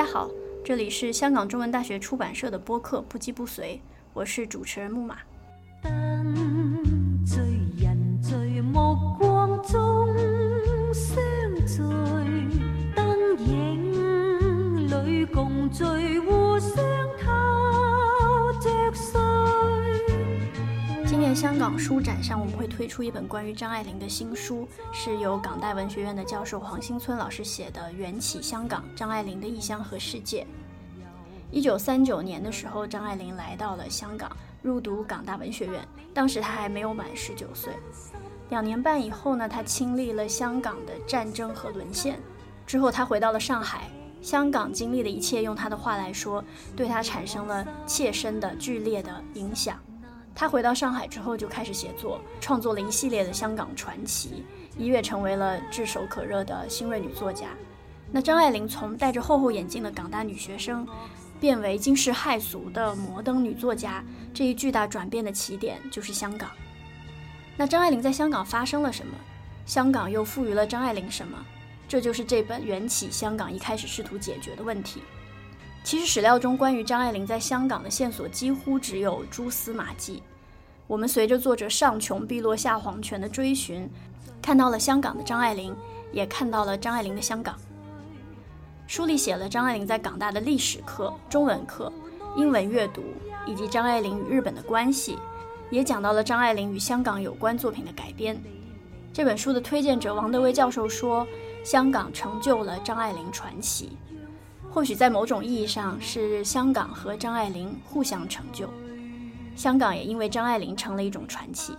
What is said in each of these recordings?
大家好，这里是香港中文大学出版社的播客《不羁不随》，我是主持人木马。今书展上，我们会推出一本关于张爱玲的新书，是由港大文学院的教授黄新村老师写的《缘起香港：张爱玲的异乡和世界》。一九三九年的时候，张爱玲来到了香港，入读港大文学院，当时她还没有满十九岁。两年半以后呢，她经历了香港的战争和沦陷，之后她回到了上海。香港经历的一切，用他的话来说，对他产生了切身的、剧烈的影响。他回到上海之后，就开始写作，创作了一系列的香港传奇，一跃成为了炙手可热的新锐女作家。那张爱玲从戴着厚厚眼镜的港大女学生，变为惊世骇俗的摩登女作家，这一巨大转变的起点就是香港。那张爱玲在香港发生了什么？香港又赋予了张爱玲什么？这就是这本《缘起香港》一开始试图解决的问题。其实史料中关于张爱玲在香港的线索几乎只有蛛丝马迹。我们随着作者上穷碧落下黄泉的追寻，看到了香港的张爱玲，也看到了张爱玲的香港。书里写了张爱玲在港大的历史课、中文课、英文阅读，以及张爱玲与日本的关系，也讲到了张爱玲与香港有关作品的改编。这本书的推荐者王德威教授说。香港成就了张爱玲传奇，或许在某种意义上是香港和张爱玲互相成就，香港也因为张爱玲成了一种传奇。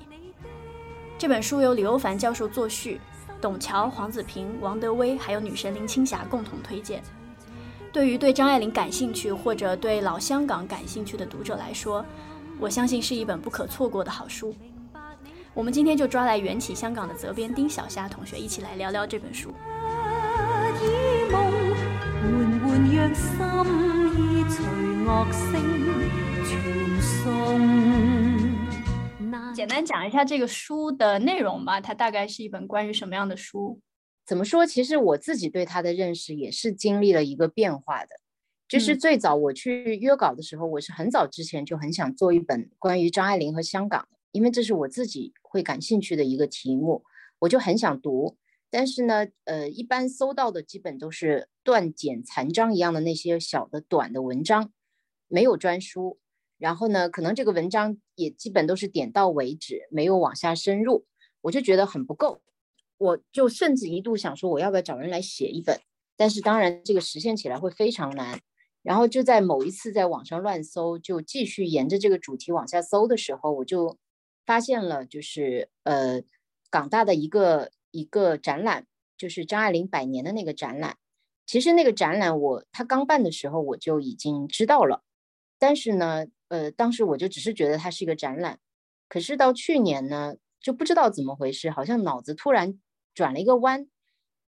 这本书由李欧凡教授作序，董桥、黄子平、王德威还有女神林青霞共同推荐。对于对张爱玲感兴趣或者对老香港感兴趣的读者来说，我相信是一本不可错过的好书。我们今天就抓来缘起香港的责编丁小霞同学一起来聊聊这本书。简单讲一下这个书的内容吧，它大概是一本关于什么样的书？怎么说？其实我自己对它的认识也是经历了一个变化的。就是最早我去约稿的时候，我是很早之前就很想做一本关于张爱玲和香港的，因为这是我自己。会感兴趣的一个题目，我就很想读，但是呢，呃，一般搜到的基本都是断简残章一样的那些小的短的文章，没有专书。然后呢，可能这个文章也基本都是点到为止，没有往下深入，我就觉得很不够。我就甚至一度想说，我要不要找人来写一本？但是当然，这个实现起来会非常难。然后就在某一次在网上乱搜，就继续沿着这个主题往下搜的时候，我就。发现了，就是呃，港大的一个一个展览，就是张爱玲百年的那个展览。其实那个展览我他刚办的时候我就已经知道了，但是呢，呃，当时我就只是觉得它是一个展览。可是到去年呢，就不知道怎么回事，好像脑子突然转了一个弯，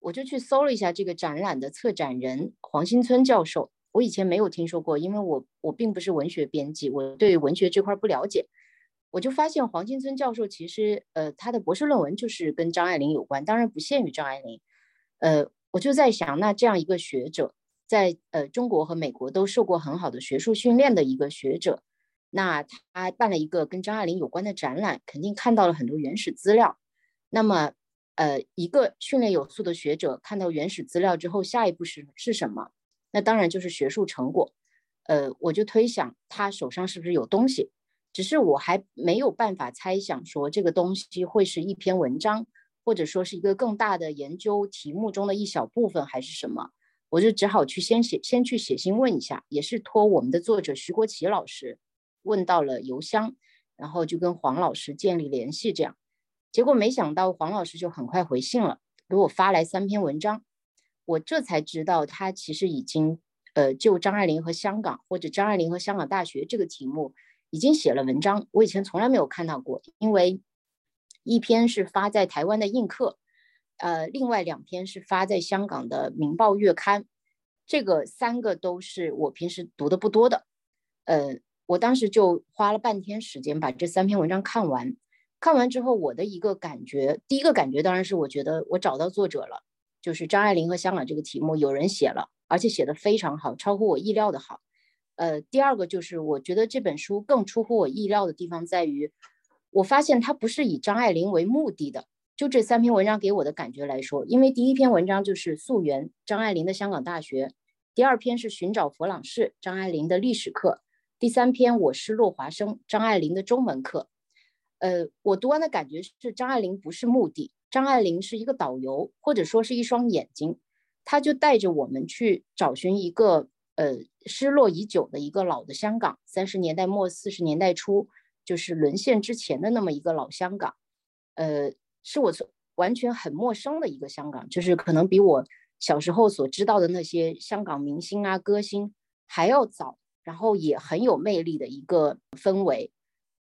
我就去搜了一下这个展览的策展人黄新村教授。我以前没有听说过，因为我我并不是文学编辑，我对文学这块不了解。我就发现黄金村教授其实，呃，他的博士论文就是跟张爱玲有关，当然不限于张爱玲。呃，我就在想，那这样一个学者，在呃中国和美国都受过很好的学术训练的一个学者，那他办了一个跟张爱玲有关的展览，肯定看到了很多原始资料。那么，呃，一个训练有素的学者看到原始资料之后，下一步是是什么？那当然就是学术成果。呃，我就推想他手上是不是有东西。只是我还没有办法猜想说这个东西会是一篇文章，或者说是一个更大的研究题目中的一小部分，还是什么？我就只好去先写，先去写信问一下，也是托我们的作者徐国奇老师问到了邮箱，然后就跟黄老师建立联系，这样，结果没想到黄老师就很快回信了，给我发来三篇文章，我这才知道他其实已经呃就张爱玲和香港或者张爱玲和香港大学这个题目。已经写了文章，我以前从来没有看到过，因为一篇是发在台湾的映客，呃，另外两篇是发在香港的《明报月刊》，这个三个都是我平时读的不多的，呃，我当时就花了半天时间把这三篇文章看完，看完之后我的一个感觉，第一个感觉当然是我觉得我找到作者了，就是张爱玲和香港这个题目有人写了，而且写的非常好，超乎我意料的好。呃，第二个就是我觉得这本书更出乎我意料的地方在于，我发现它不是以张爱玲为目的的。就这三篇文章给我的感觉来说，因为第一篇文章就是溯源张爱玲的香港大学，第二篇是寻找佛朗士张爱玲的历史课，第三篇我是落华生张爱玲的中文课。呃，我读完的感觉是张爱玲不是目的，张爱玲是一个导游，或者说是一双眼睛，他就带着我们去找寻一个呃失落已久的一个老的香港，三十年代末四十年代初就是沦陷之前的那么一个老香港，呃。是我从完全很陌生的一个香港，就是可能比我小时候所知道的那些香港明星啊、歌星还要早，然后也很有魅力的一个氛围。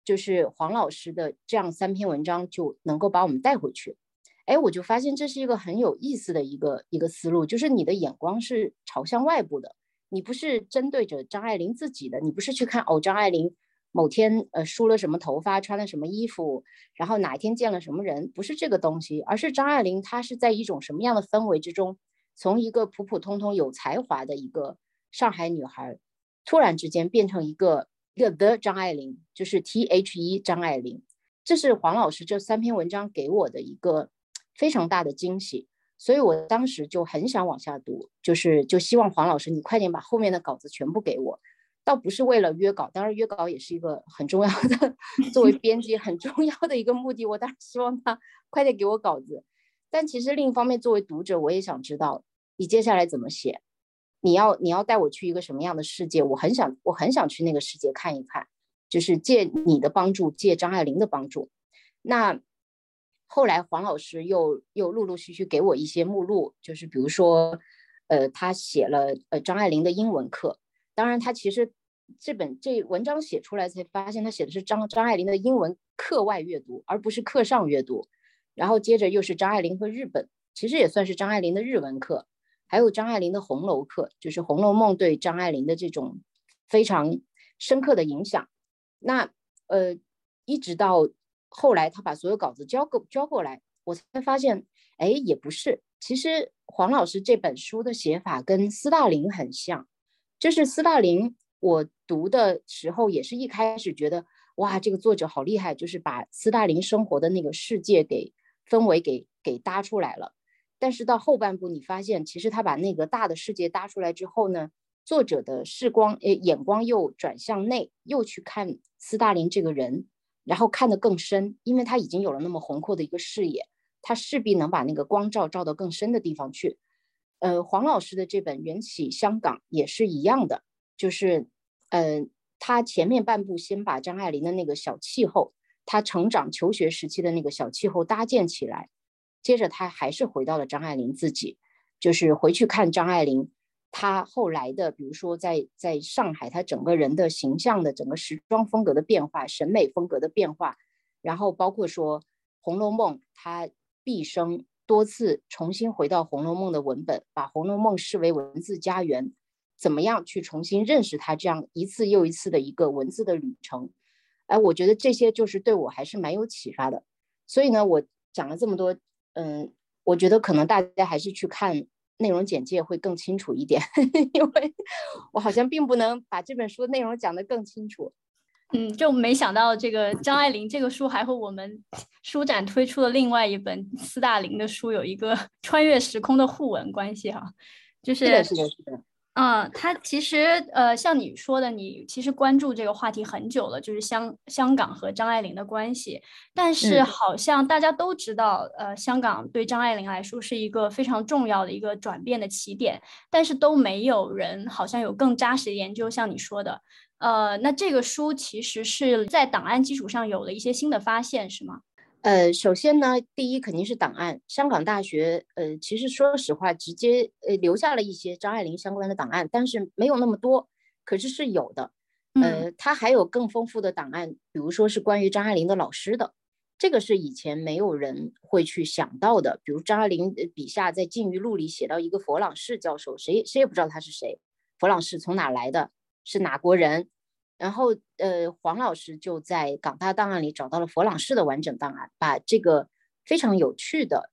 就是黄老师的这样三篇文章就能够把我们带回去。哎，我就发现这是一个很有意思的一个一个思路，就是你的眼光是朝向外部的，你不是针对着张爱玲自己的，你不是去看哦张爱玲。某天，呃，梳了什么头发，穿了什么衣服，然后哪一天见了什么人，不是这个东西，而是张爱玲，她是在一种什么样的氛围之中，从一个普普通通有才华的一个上海女孩，突然之间变成一个一个 The 张爱玲，就是 T H E 张爱玲，这是黄老师这三篇文章给我的一个非常大的惊喜，所以我当时就很想往下读，就是就希望黄老师你快点把后面的稿子全部给我。倒不是为了约稿，当然约稿也是一个很重要的，作为 编辑很重要的一个目的。我当然希望他 快点给我稿子，但其实另一方面，作为读者，我也想知道你接下来怎么写，你要你要带我去一个什么样的世界？我很想我很想去那个世界看一看，就是借你的帮助，借张爱玲的帮助。那后来黄老师又又陆陆续续给我一些目录，就是比如说，呃，他写了呃张爱玲的英文课。当然，他其实这本这文章写出来才发现，他写的是张张爱玲的英文课外阅读，而不是课上阅读。然后接着又是张爱玲和日本，其实也算是张爱玲的日文课，还有张爱玲的红楼课，就是《红楼梦》对张爱玲的这种非常深刻的影响。那呃，一直到后来他把所有稿子交过交过来，我才发现，哎，也不是，其实黄老师这本书的写法跟斯大林很像。就是斯大林，我读的时候也是一开始觉得哇，这个作者好厉害，就是把斯大林生活的那个世界给氛围给给搭出来了。但是到后半部，你发现其实他把那个大的世界搭出来之后呢，作者的视光诶眼光又转向内，又去看斯大林这个人，然后看得更深，因为他已经有了那么宏阔的一个视野，他势必能把那个光照照到更深的地方去。呃，黄老师的这本《缘起香港》也是一样的，就是，呃，他前面半部先把张爱玲的那个小气候，他成长求学时期的那个小气候搭建起来，接着他还是回到了张爱玲自己，就是回去看张爱玲，他后来的，比如说在在上海，他整个人的形象的整个时装风格的变化，审美风格的变化，然后包括说《红楼梦》，他毕生。多次重新回到《红楼梦》的文本，把《红楼梦》视为文字家园，怎么样去重新认识它？这样一次又一次的一个文字的旅程，哎，我觉得这些就是对我还是蛮有启发的。所以呢，我讲了这么多，嗯，我觉得可能大家还是去看内容简介会更清楚一点，因为我好像并不能把这本书的内容讲得更清楚。嗯，就没想到这个张爱玲这个书还和我们书展推出的另外一本斯大林的书有一个穿越时空的互文关系哈，就是是的，是的，是的。嗯，他其实呃，像你说的，你其实关注这个话题很久了，就是香香港和张爱玲的关系。但是好像大家都知道，呃，香港对张爱玲来说是一个非常重要的一个转变的起点，但是都没有人好像有更扎实的研究，像你说的。呃，那这个书其实是在档案基础上有了一些新的发现，是吗？呃，首先呢，第一肯定是档案。香港大学，呃，其实说实话，直接呃留下了一些张爱玲相关的档案，但是没有那么多，可是是有的。呃，它还有更丰富的档案，比如说是关于张爱玲的老师的，这个是以前没有人会去想到的。比如张爱玲笔下在《禁欲录》里写到一个佛朗士教授，谁谁也不知道他是谁，佛朗士从哪来的？是哪国人？然后，呃，黄老师就在港大档案里找到了佛朗士的完整档案，把这个非常有趣的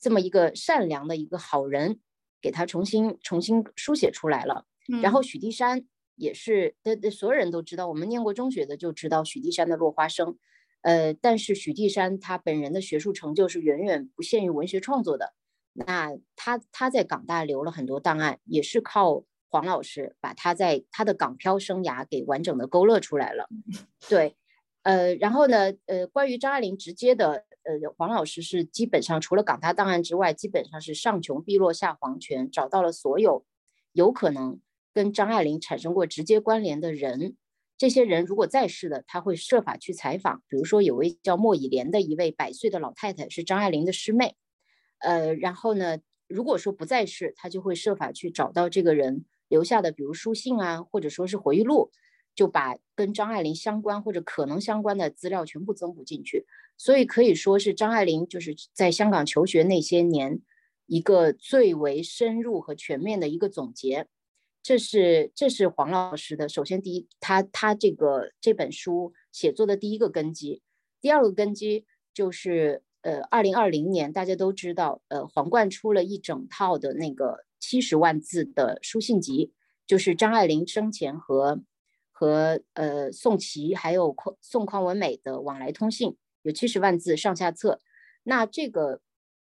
这么一个善良的一个好人，给他重新重新书写出来了。然后许地山也是，的的所有人都知道，我们念过中学的就知道许地山的落花生。呃，但是许地山他本人的学术成就是远远不限于文学创作的。那他他在港大留了很多档案，也是靠黄老师把他在他的港漂生涯给完整的勾勒出来了。对，呃，然后呢，呃，关于张爱玲直接的，呃，黄老师是基本上除了港大档案之外，基本上是上穷碧落下黄泉，找到了所有有可能跟张爱玲产生过直接关联的人。这些人如果在世的，他会设法去采访。比如说，有位叫莫以莲的一位百岁的老太太，是张爱玲的师妹。呃，然后呢，如果说不在世，他就会设法去找到这个人留下的，比如书信啊，或者说是回忆录，就把跟张爱玲相关或者可能相关的资料全部增补进去。所以可以说是张爱玲就是在香港求学那些年一个最为深入和全面的一个总结。这是这是黄老师的，首先第一，他他这个这本书写作的第一个根基，第二个根基就是呃，二零二零年大家都知道，呃，皇冠出了一整套的那个七十万字的书信集，就是张爱玲生前和和呃宋琦还有宋宋匡文美的往来通信，有七十万字上下册。那这个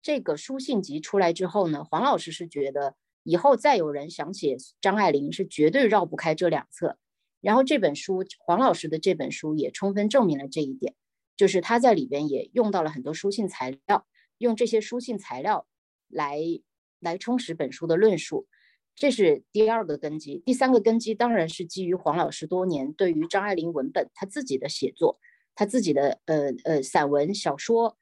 这个书信集出来之后呢，黄老师是觉得。以后再有人想写张爱玲，是绝对绕不开这两册。然后这本书，黄老师的这本书也充分证明了这一点，就是他在里边也用到了很多书信材料，用这些书信材料来来充实本书的论述，这是第二个根基。第三个根基当然是基于黄老师多年对于张爱玲文本他自己的写作，他自己的呃呃散文小说。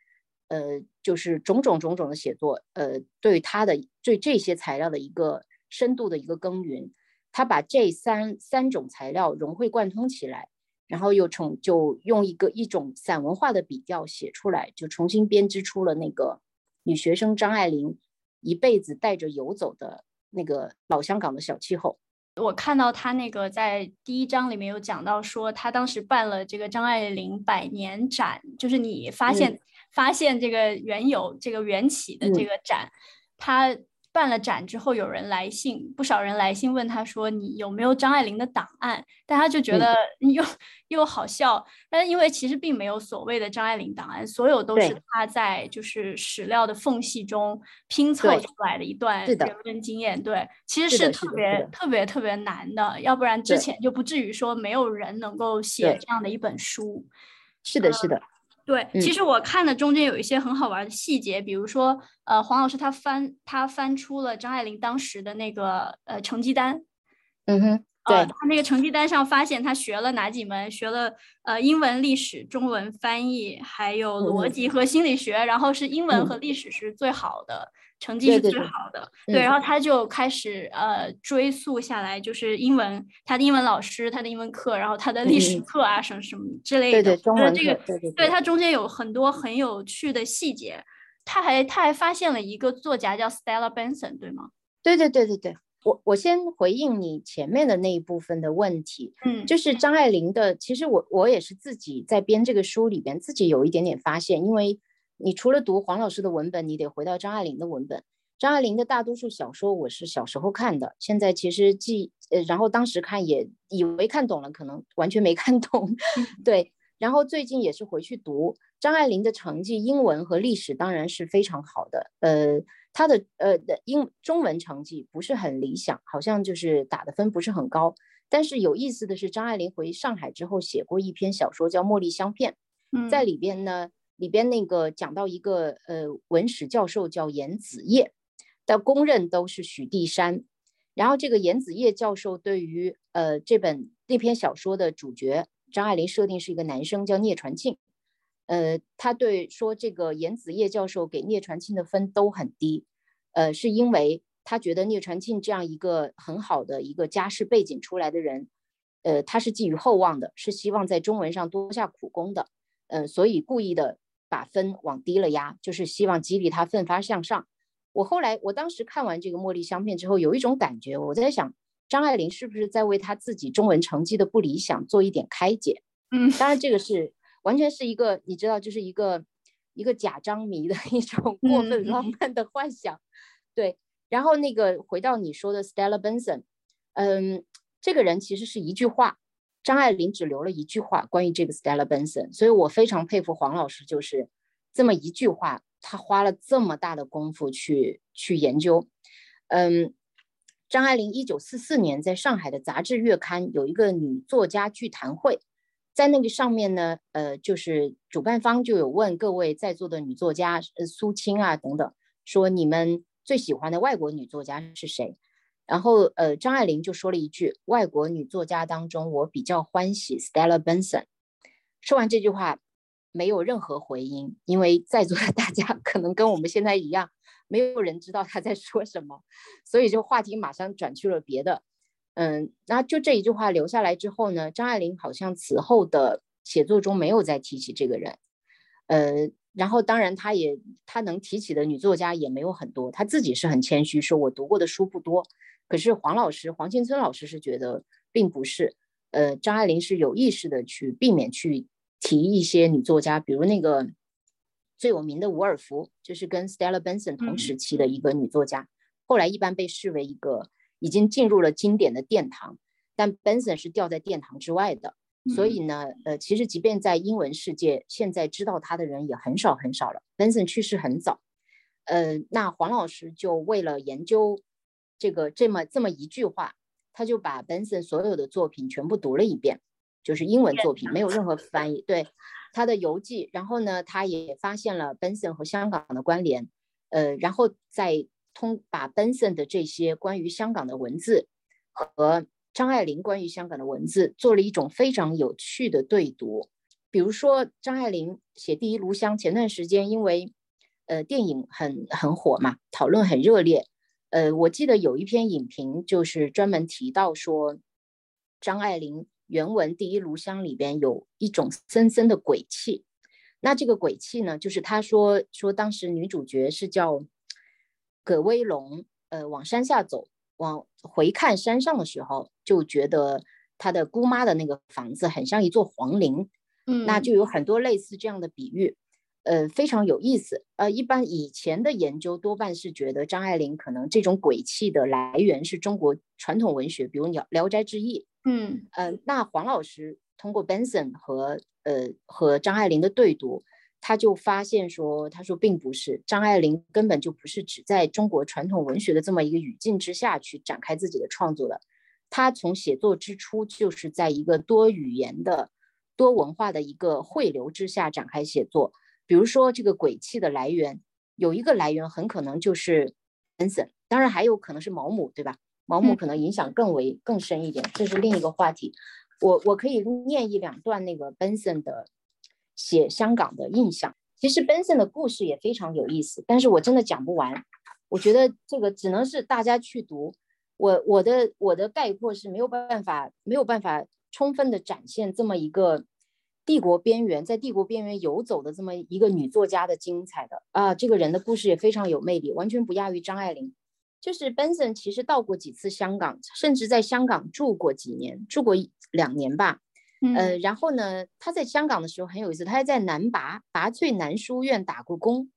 呃，就是种种种种的写作，呃，对他的对这些材料的一个深度的一个耕耘，他把这三三种材料融会贯通起来，然后又从就用一个一种散文化的笔调写出来，就重新编织出了那个女学生张爱玲一辈子带着游走的那个老香港的小气候。我看到他那个在第一章里面有讲到说，他当时办了这个张爱玲百年展，就是你发现。发现这个原有这个缘起的这个展，他办了展之后，有人来信，不少人来信问他说：“你有没有张爱玲的档案？”但他就觉得又又好笑。但是因为其实并没有所谓的张爱玲档案，所有都是他在就是史料的缝隙中拼凑出来的一段人生经验。对，其实是特别特别特别难的，要不然之前就不至于说没有人能够写这样的一本书。是的，是的。对，其实我看的中间有一些很好玩的细节，比如说，呃，黄老师他翻他翻出了张爱玲当时的那个呃成绩单，嗯哼，对，他那个成绩单上发现他学了哪几门，学了呃英文、历史、中文翻译，还有逻辑和心理学，然后是英文和历史是最好的。成绩是最好的，对，然后他就开始呃追溯下来，就是英文，他的英文老师，他的英文课，然后他的历史课啊，什么什么之类的。对对，中文这个，对对，对他中间有很多很有趣的细节。他还他还发现了一个作家叫 Stella Benson，对吗？对对对对对，我我先回应你前面的那一部分的问题，嗯，就是张爱玲的，其实我我也是自己在编这个书里边自己有一点点发现，因为。你除了读黄老师的文本，你得回到张爱玲的文本。张爱玲的大多数小说我是小时候看的，现在其实记呃，然后当时看也以为看懂了，可能完全没看懂。对，然后最近也是回去读张爱玲的成绩，英文和历史当然是非常好的。呃，她的呃的英中文成绩不是很理想，好像就是打的分不是很高。但是有意思的是，张爱玲回上海之后写过一篇小说叫《茉莉香片》，在里边呢。里边那个讲到一个呃文史教授叫严子业，但公认都是许地山。然后这个严子业教授对于呃这本那篇小说的主角张爱玲设定是一个男生叫聂传庆，呃他对说这个严子业教授给聂传庆的分都很低，呃是因为他觉得聂传庆这样一个很好的一个家世背景出来的人，呃他是寄予厚望的，是希望在中文上多下苦功的，呃所以故意的。把分往低了压，就是希望激励他奋发向上。我后来，我当时看完这个《茉莉香片》之后，有一种感觉，我在想，张爱玲是不是在为她自己中文成绩的不理想做一点开解？嗯，当然这个是完全是一个，你知道，就是一个一个假张迷的一种过分浪漫的幻想。对，然后那个回到你说的 Stella Benson，嗯，这个人其实是一句话，张爱玲只留了一句话关于这个 Stella Benson，所以我非常佩服黄老师，就是这么一句话，他花了这么大的功夫去去研究。嗯，张爱玲一九四四年在上海的杂志月刊有一个女作家聚谈会。在那个上面呢，呃，就是主办方就有问各位在座的女作家，呃，苏青啊等等，说你们最喜欢的外国女作家是谁？然后，呃，张爱玲就说了一句：外国女作家当中，我比较欢喜 Stella Benson。说完这句话，没有任何回音，因为在座的大家 可能跟我们现在一样，没有人知道她在说什么，所以就话题马上转去了别的。嗯，那就这一句话留下来之后呢，张爱玲好像此后的写作中没有再提起这个人。呃，然后当然她也她能提起的女作家也没有很多，她自己是很谦虚，说我读过的书不多。可是黄老师黄庆村老师是觉得并不是，呃，张爱玲是有意识的去避免去提一些女作家，比如那个最有名的伍尔芙，就是跟 Stella Benson 同时期的一个女作家，后来一般被视为一个。已经进入了经典的殿堂，但 Benson 是掉在殿堂之外的，所以呢，呃，其实即便在英文世界，现在知道他的人也很少很少了。Benson 去世很早，呃，那黄老师就为了研究这个这么这么一句话，他就把 Benson 所有的作品全部读了一遍，就是英文作品，没有任何翻译，对他的游记，然后呢，他也发现了 Benson 和香港的关联，呃，然后在。通把 Benson 的这些关于香港的文字和张爱玲关于香港的文字做了一种非常有趣的对读。比如说，张爱玲写《第一炉香》，前段时间因为呃电影很很火嘛，讨论很热烈。呃，我记得有一篇影评就是专门提到说，张爱玲原文《第一炉香》里边有一种森森的鬼气。那这个鬼气呢，就是他说说当时女主角是叫。葛威龙，呃，往山下走，往回看山上的时候，就觉得他的姑妈的那个房子很像一座皇陵，嗯，那就有很多类似这样的比喻，呃，非常有意思。呃，一般以前的研究多半是觉得张爱玲可能这种鬼气的来源是中国传统文学，比如《聊聊斋志异》，嗯，呃，那黄老师通过 Benson 和呃和张爱玲的对读。他就发现说，他说并不是张爱玲根本就不是只在中国传统文学的这么一个语境之下去展开自己的创作的，他从写作之初就是在一个多语言的、多文化的一个汇流之下展开写作。比如说这个鬼气的来源，有一个来源很可能就是 Benson，当然还有可能是毛姆，对吧？毛姆可能影响更为更深一点，这是另一个话题。我我可以念一两段那个 Benson 的。写香港的印象，其实 Benson 的故事也非常有意思，但是我真的讲不完。我觉得这个只能是大家去读。我我的我的概括是没有办法没有办法充分的展现这么一个帝国边缘，在帝国边缘游走的这么一个女作家的精彩的啊，这个人的故事也非常有魅力，完全不亚于张爱玲。就是 Benson 其实到过几次香港，甚至在香港住过几年，住过两年吧。呃，然后呢，他在香港的时候很有意思，他还在南拔拔萃南书院打过工，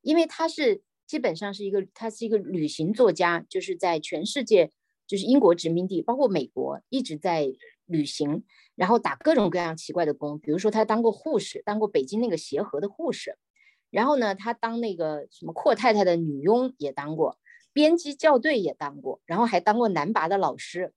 因为他是基本上是一个，他是一个旅行作家，就是在全世界，就是英国殖民地，包括美国，一直在旅行，然后打各种各样奇怪的工，比如说他当过护士，当过北京那个协和的护士，然后呢，他当那个什么阔太太的女佣也当过，编辑校对也当过，然后还当过南拔的老师。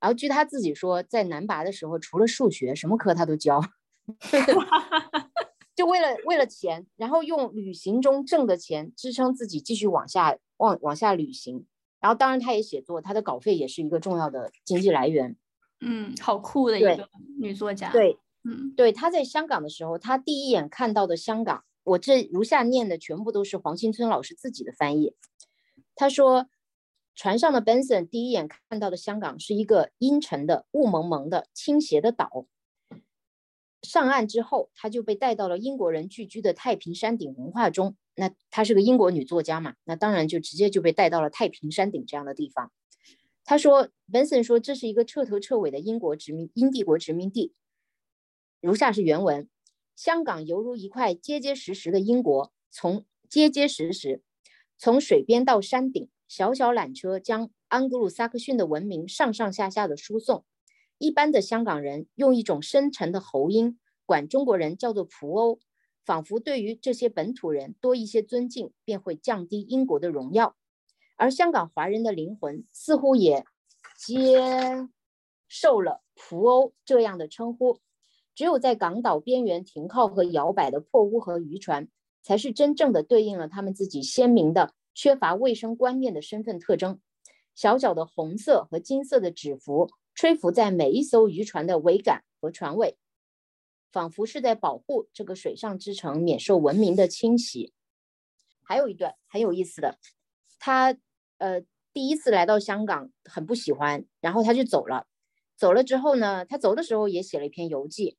然后据他自己说，在南拔的时候，除了数学，什么科他都教，就为了为了钱，然后用旅行中挣的钱支撑自己继续往下往往下旅行。然后当然他也写作，他的稿费也是一个重要的经济来源。嗯，好酷的一个女作家。对，嗯，对，他在香港的时候，他第一眼看到的香港，我这如下念的全部都是黄新村老师自己的翻译。他说。船上的 Benson 第一眼看到的香港是一个阴沉的、雾蒙蒙的、倾斜的岛。上岸之后，他就被带到了英国人聚居的太平山顶文化中。那她是个英国女作家嘛？那当然就直接就被带到了太平山顶这样的地方。他说，Benson 说这是一个彻头彻尾的英国殖民、英帝国殖民地。如下是原文：香港犹如一块结结实实的英国，从结结实实，从水边到山顶。小小缆车将安格鲁萨克逊的文明上上下下的输送。一般的香港人用一种深沉的喉音管中国人叫做仆欧，仿佛对于这些本土人多一些尊敬，便会降低英国的荣耀。而香港华人的灵魂似乎也接受了仆欧这样的称呼。只有在港岛边缘停靠和摇摆的破屋和渔船，才是真正的对应了他们自己鲜明的。缺乏卫生观念的身份特征，小小的红色和金色的纸符吹拂在每一艘渔船的桅杆和船尾，仿佛是在保护这个水上之城免受文明的侵袭。还有一段很有意思的，他呃第一次来到香港很不喜欢，然后他就走了。走了之后呢，他走的时候也写了一篇游记，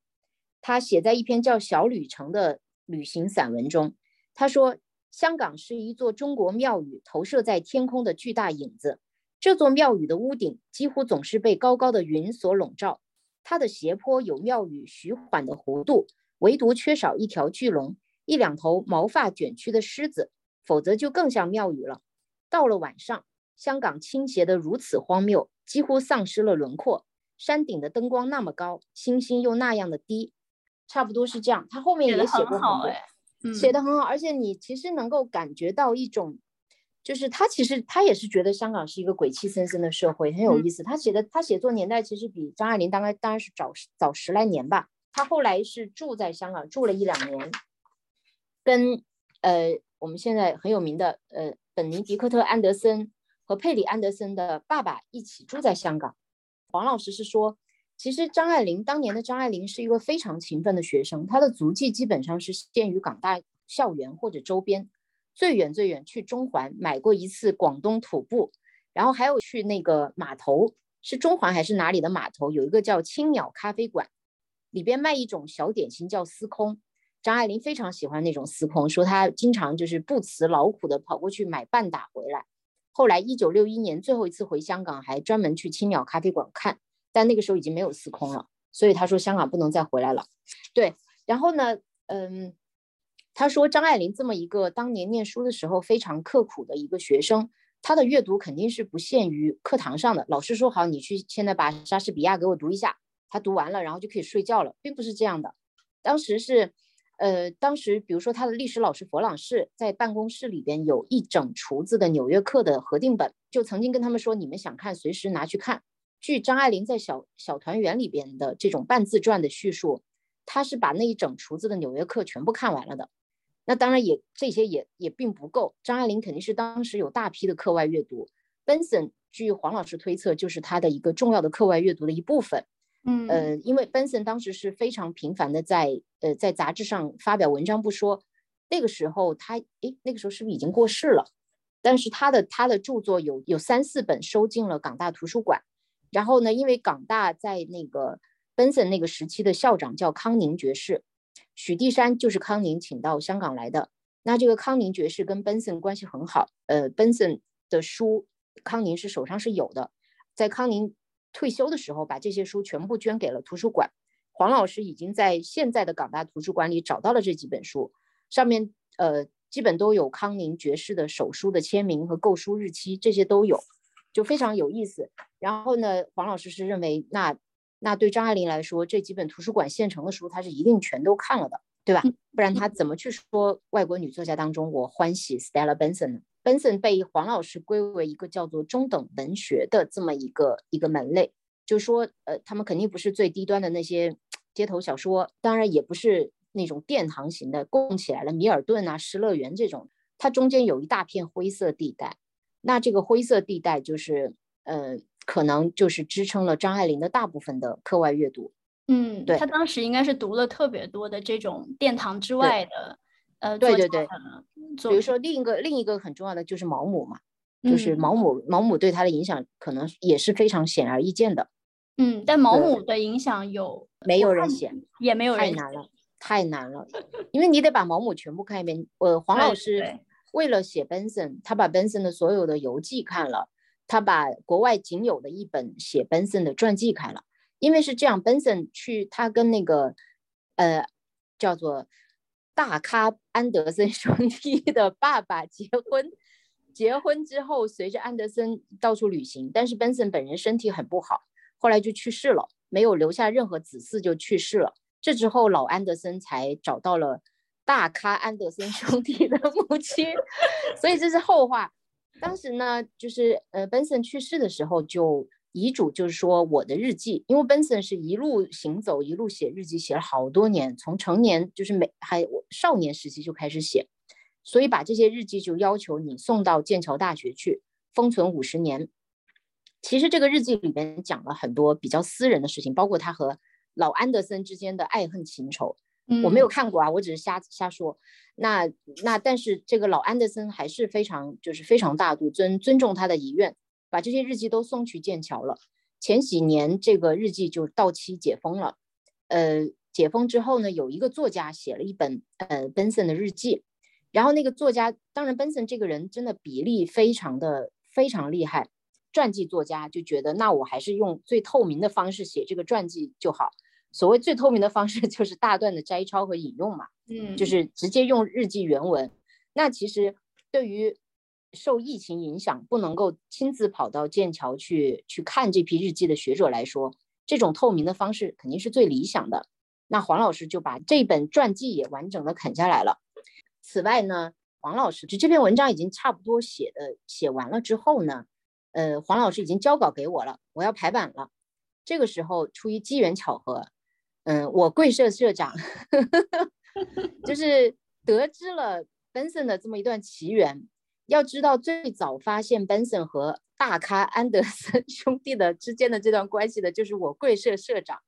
他写在一篇叫《小旅程》的旅行散文中，他说。香港是一座中国庙宇投射在天空的巨大影子。这座庙宇的屋顶几乎总是被高高的云所笼罩。它的斜坡有庙宇徐缓的弧度，唯独缺少一条巨龙、一两头毛发卷曲的狮子，否则就更像庙宇了。到了晚上，香港倾斜得如此荒谬，几乎丧失了轮廓。山顶的灯光那么高，星星又那样的低，差不多是这样。他后面也写过很多。写的很好，而且你其实能够感觉到一种，就是他其实他也是觉得香港是一个鬼气森森的社会，很有意思。他写的他写作年代其实比张爱玲大概当然是早早十来年吧。他后来是住在香港住了一两年，跟呃我们现在很有名的呃本尼迪克特·安德森和佩里·安德森的爸爸一起住在香港。黄老师是说。其实张爱玲当年的张爱玲是一个非常勤奋的学生，她的足迹基本上是限于港大校园或者周边，最远最远去中环买过一次广东土布，然后还有去那个码头，是中环还是哪里的码头？有一个叫青鸟咖啡馆，里边卖一种小点心叫司空，张爱玲非常喜欢那种司空，说她经常就是不辞劳苦的跑过去买半打回来。后来一九六一年最后一次回香港，还专门去青鸟咖啡馆看。但那个时候已经没有司空了，所以他说香港不能再回来了。对，然后呢，嗯，他说张爱玲这么一个当年念书的时候非常刻苦的一个学生，他的阅读肯定是不限于课堂上的。老师说好，你去现在把莎士比亚给我读一下，他读完了，然后就可以睡觉了，并不是这样的。当时是，呃，当时比如说他的历史老师佛朗士在办公室里边有一整橱子的《纽约客》的核定本，就曾经跟他们说，你们想看随时拿去看。据张爱玲在《小小团圆》里边的这种半自传的叙述，她是把那一整厨子的《纽约客》全部看完了的。那当然也这些也也并不够，张爱玲肯定是当时有大批的课外阅读。Benson 据黄老师推测，就是他的一个重要的课外阅读的一部分。嗯呃，因为 Benson 当时是非常频繁的在呃在杂志上发表文章不说，那个时候他诶那个时候是不是已经过世了？但是他的他的著作有有三四本收进了港大图书馆。然后呢，因为港大在那个 Benson 那个时期的校长叫康宁爵士，许地山就是康宁请到香港来的。那这个康宁爵士跟 Benson 关系很好，呃，Benson 的书康宁是手上是有的，在康宁退休的时候，把这些书全部捐给了图书馆。黄老师已经在现在的港大图书馆里找到了这几本书，上面呃基本都有康宁爵士的手书的签名和购书日期，这些都有。就非常有意思。然后呢，黄老师是认为，那那对张爱玲来说，这几本图书馆现成的书，她是一定全都看了的，对吧？不然她怎么去说外国女作家当中我欢喜 Stella Benson 呢？Benson 被黄老师归为一个叫做中等文学的这么一个一个门类，就说呃，他们肯定不是最低端的那些街头小说，当然也不是那种殿堂型的供起来了米尔顿啊、失乐园这种，它中间有一大片灰色地带。那这个灰色地带就是，呃，可能就是支撑了张爱玲的大部分的课外阅读。嗯，对，她当时应该是读了特别多的这种殿堂之外的，呃，对对对，比如说另一个另一个很重要的就是毛姆嘛，就是毛姆，毛姆对她的影响可能也是非常显而易见的。嗯，但毛姆的影响有没有人写，也没有人太难了，太难了，因为你得把毛姆全部看一遍。呃，黄老师。为了写 Benson，他把 Benson 的所有的游记看了，他把国外仅有的一本写 Benson 的传记看了。因为是这样，Benson 去他跟那个呃叫做大咖安德森兄弟的爸爸结婚，结婚之后，随着安德森到处旅行，但是 Benson 本人身体很不好，后来就去世了，没有留下任何子嗣就去世了。这之后，老安德森才找到了大咖安德森兄弟的母亲，所以这是后话。当时呢，就是呃，Benson 去世的时候，就遗嘱就是说我的日记，因为 Benson 是一路行走，一路写日记，写了好多年，从成年就是每还少年时期就开始写，所以把这些日记就要求你送到剑桥大学去封存五十年。其实这个日记里面讲了很多比较私人的事情，包括他和老安德森之间的爱恨情仇。我没有看过啊，我只是瞎瞎说。那那但是这个老安德森还是非常就是非常大度，尊尊重他的遗愿，把这些日记都送去剑桥了。前几年这个日记就到期解封了。呃，解封之后呢，有一个作家写了一本呃 Benson 的日记，然后那个作家当然 Benson 这个人真的比例非常的非常厉害，传记作家就觉得那我还是用最透明的方式写这个传记就好。所谓最透明的方式 就是大段的摘抄和引用嘛，嗯，就是直接用日记原文。那其实对于受疫情影响不能够亲自跑到剑桥去去看这批日记的学者来说，这种透明的方式肯定是最理想的。那黄老师就把这本传记也完整的啃下来了。此外呢，黄老师就这篇文章已经差不多写的写完了之后呢，呃，黄老师已经交稿给我了，我要排版了。这个时候出于机缘巧合。嗯，我贵社社长 就是得知了 Benson 的这么一段奇缘。要知道，最早发现 Benson 和大咖安德森 兄弟的之间的这段关系的，就是我贵社社长。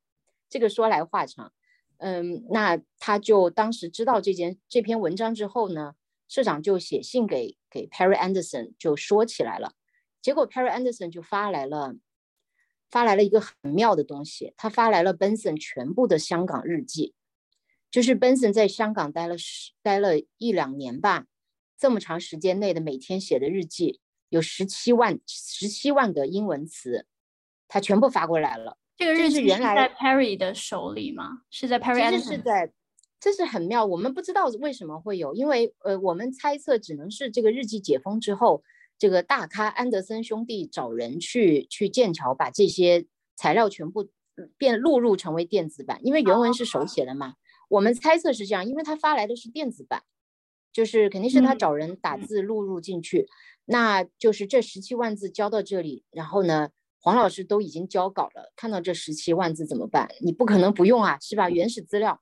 这个说来话长。嗯，那他就当时知道这件这篇文章之后呢，社长就写信给给 Perry Anderson 就说起来了。结果 Perry Anderson 就发来了。发来了一个很妙的东西，他发来了 Benson 全部的香港日记，就是 Benson 在香港待了十待了一两年吧，这么长时间内的每天写的日记有十七万十七万个英文词，他全部发过来了。这个日记原来在 Perry 的手里吗？是在 Perry？其实是在，这是很妙，我们不知道为什么会有，因为呃，我们猜测只能是这个日记解封之后。这个大咖安德森兄弟找人去去剑桥，把这些材料全部变录入成为电子版，因为原文是手写的嘛。我们猜测是这样，因为他发来的是电子版，就是肯定是他找人打字录入进去。那就是这十七万字交到这里，然后呢，黄老师都已经交稿了，看到这十七万字怎么办？你不可能不用啊，是吧？原始资料。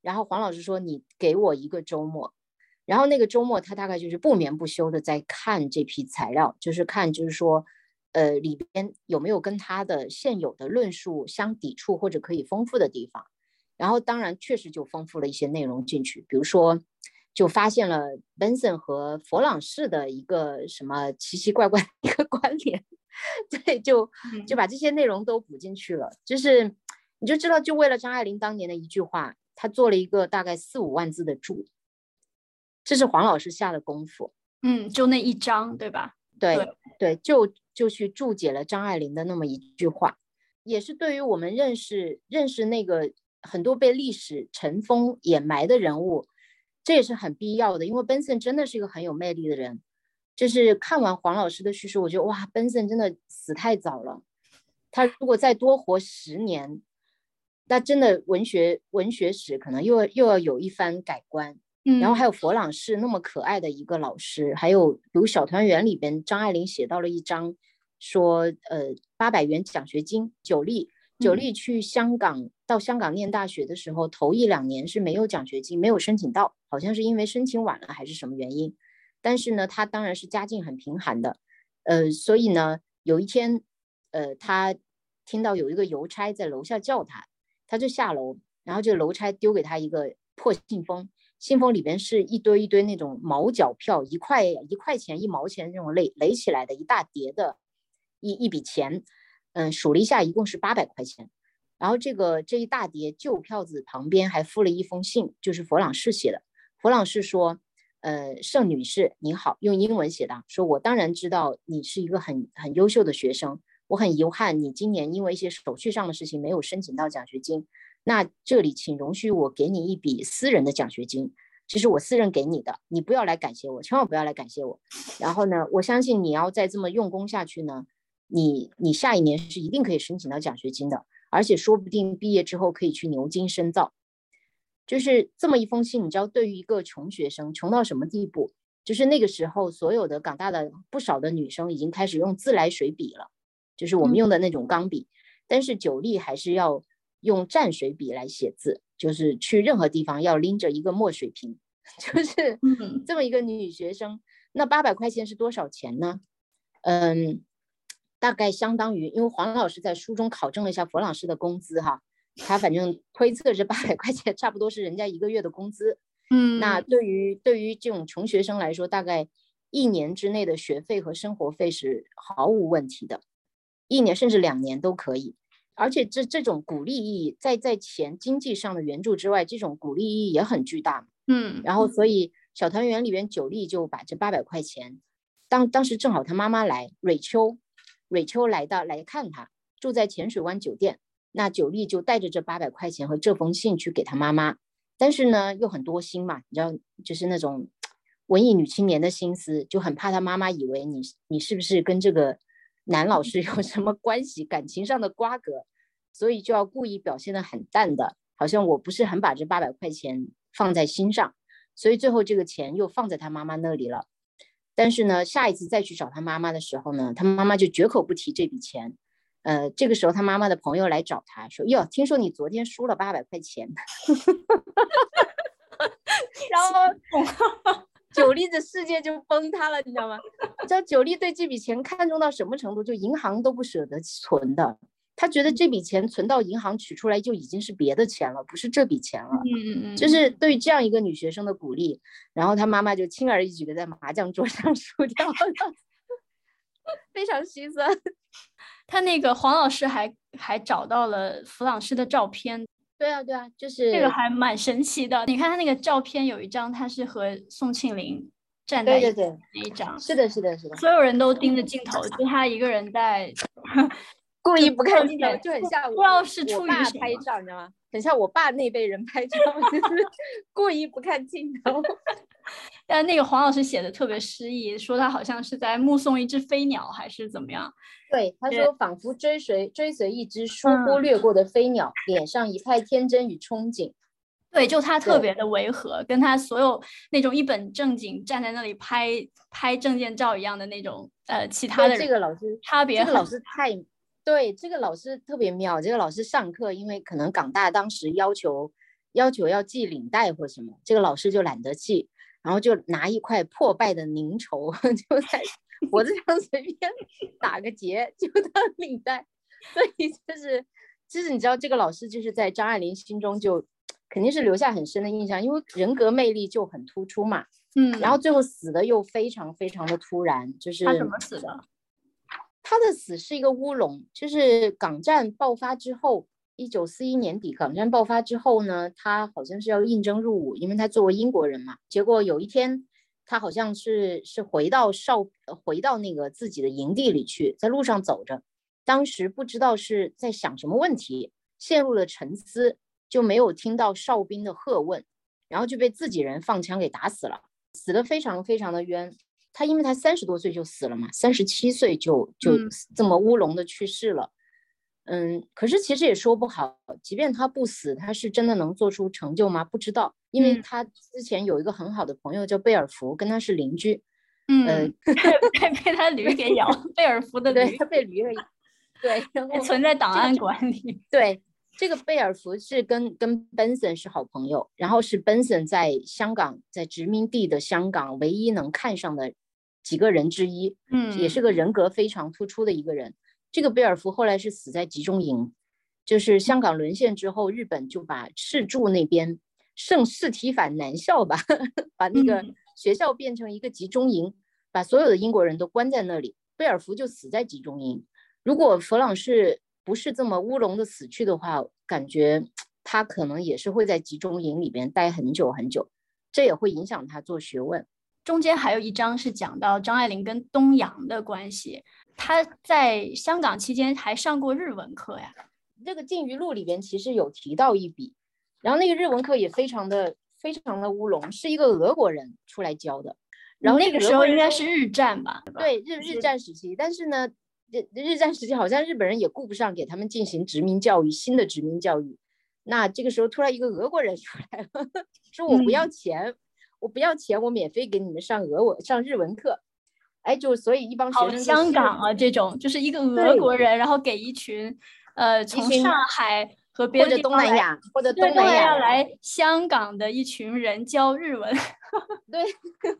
然后黄老师说：“你给我一个周末。”然后那个周末，他大概就是不眠不休的在看这批材料，就是看，就是说，呃，里边有没有跟他的现有的论述相抵触或者可以丰富的地方。然后当然确实就丰富了一些内容进去，比如说，就发现了 Benson 和佛朗士的一个什么奇奇怪怪的一个关联，对，就就把这些内容都补进去了。就是你就知道，就为了张爱玲当年的一句话，他做了一个大概四五万字的注。这是黄老师下的功夫，嗯，就那一章，对吧？对对，就就去注解了张爱玲的那么一句话，也是对于我们认识认识那个很多被历史尘封掩埋的人物，这也是很必要的。因为 Benson 真的是一个很有魅力的人，就是看完黄老师的叙述，我觉得哇，Benson 真的死太早了。他如果再多活十年，那真的文学文学史可能又要又要有一番改观。然后还有佛朗士那么可爱的一个老师，还有比如《小团圆》里边，张爱玲写到了一章，说呃八百元奖学金，九力九力去香港到香港念大学的时候，头一两年是没有奖学金，没有申请到，好像是因为申请晚了还是什么原因。但是呢，他当然是家境很贫寒的，呃，所以呢，有一天，呃，他听到有一个邮差在楼下叫他，他就下楼，然后这个邮差丢给他一个破信封。信封里边是一堆一堆那种毛角票，一块一块钱、一毛钱这种垒垒起来的一大叠的一一笔钱，嗯，数了一下，一共是八百块钱。然后这个这一大叠旧票子旁边还附了一封信，就是佛朗士写的。佛朗士说：“呃，盛女士您好，用英文写的，说我当然知道你是一个很很优秀的学生，我很遗憾你今年因为一些手续上的事情没有申请到奖学金。”那这里，请容许我给你一笔私人的奖学金。这是我私人给你的，你不要来感谢我，千万不要来感谢我。然后呢，我相信你要再这么用功下去呢，你你下一年是一定可以申请到奖学金的，而且说不定毕业之后可以去牛津深造。就是这么一封信，你知道，对于一个穷学生，穷到什么地步？就是那个时候，所有的港大的不少的女生已经开始用自来水笔了，就是我们用的那种钢笔，但是九力还是要用蘸水笔来写字，就是去任何地方要拎着一个墨水瓶。就是这么一个女学生，那八百块钱是多少钱呢？嗯，大概相当于，因为黄老师在书中考证了一下佛老师的工资哈，他反正推测这八百块钱差不多是人家一个月的工资。嗯，那对于对于这种穷学生来说，大概一年之内的学费和生活费是毫无问题的，一年甚至两年都可以。而且这这种鼓励意义，在在钱经济上的援助之外，这种鼓励意义也很巨大。嗯，然后所以小团圆里边九莉就把这八百块钱，当当时正好他妈妈来，蕊秋，蕊秋来到来看他，住在浅水湾酒店，那九莉就带着这八百块钱和这封信去给他妈妈，但是呢又很多心嘛，你知道，就是那种 文艺女青年的心思，就很怕他妈妈以为你你是不是跟这个男老师有什么关系，感情上的瓜葛，所以就要故意表现的很淡的，好像我不是很把这八百块钱。放在心上，所以最后这个钱又放在他妈妈那里了。但是呢，下一次再去找他妈妈的时候呢，他妈妈就绝口不提这笔钱。呃，这个时候他妈妈的朋友来找他说：“哟，听说你昨天输了八百块钱。” 然后九力的世界就崩塌了，你知道吗？知道九力对这笔钱看重到什么程度？就银行都不舍得存的。他觉得这笔钱存到银行取出来就已经是别的钱了，不是这笔钱了。嗯嗯嗯，就是对这样一个女学生的鼓励，然后她妈妈就轻而易举的在麻将桌上 输掉了，非常心酸。他那个黄老师还还找到了弗朗士的照片。对啊对啊，就是这个还蛮神奇的。你看他那个照片有一张，他是和宋庆龄站在对对对那一张，是的是的是的，所有人都盯着镜头，就他一个人在。故意不看镜头，就很像不知道是出于什拍照，你知道吗？很像我爸那辈人拍照，就是故意不看镜头。但那个黄老师写的特别诗意，说他好像是在目送一只飞鸟，还是怎么样？对，他说仿佛追随追随一只疏忽掠过的飞鸟，脸上一派天真与憧憬。对，就他特别的违和，跟他所有那种一本正经站在那里拍拍证件照一样的那种呃其他的这个老师差别，这个老师太。对这个老师特别妙，这个老师上课，因为可能港大当时要求要求要系领带或什么，这个老师就懒得系，然后就拿一块破败的凝绸，就在 脖子上随便打个结就当领带。所以就是，其实你知道，这个老师就是在张爱玲心中就肯定是留下很深的印象，因为人格魅力就很突出嘛。嗯，然后最后死的又非常非常的突然，就是他怎么死的？他的死是一个乌龙，就是港战爆发之后，一九四一年底，港战爆发之后呢，他好像是要应征入伍，因为他作为英国人嘛。结果有一天，他好像是是回到哨，回到那个自己的营地里去，在路上走着，当时不知道是在想什么问题，陷入了沉思，就没有听到哨兵的喝问，然后就被自己人放枪给打死了，死的非常非常的冤。他因为他三十多岁就死了嘛，三十七岁就就这么乌龙的去世了，嗯，可是其实也说不好，即便他不死，他是真的能做出成就吗？不知道，因为他之前有一个很好的朋友叫贝尔福，跟他是邻居，嗯，被被他驴给咬，贝尔福的驴，他被驴给咬，对，存在档案馆里，对。这个贝尔福是跟跟 Benson 是好朋友，然后是 Benson 在香港在殖民地的香港唯一能看上的几个人之一，嗯，也是个人格非常突出的一个人。这个贝尔福后来是死在集中营，就是香港沦陷之后，日本就把赤柱那边圣四体反男校吧，把那个学校变成一个集中营，把所有的英国人都关在那里，贝尔福就死在集中营。如果弗朗是。不是这么乌龙的死去的话，感觉他可能也是会在集中营里边待很久很久，这也会影响他做学问。中间还有一章是讲到张爱玲跟东阳的关系，她在香港期间还上过日文课呀。这个《禁渔录》里边其实有提到一笔，然后那个日文课也非常的非常的乌龙，是一个俄国人出来教的。然后那个时候应该是日战吧？对，日日战时期。但是呢，日日战时期好像日本人也顾不上给他们进行殖民教育，新的殖民教育。那这个时候突然一个俄国人出来了，说我不要钱，我不要钱，我免费给你们上俄文、上日文课。哎，就所以一帮学生香港啊，这种就是一个俄国人，然后给一群呃从上海和别的东南亚或者东南亚来香港的一群人教日文。对，